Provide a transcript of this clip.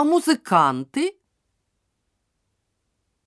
А музыканты?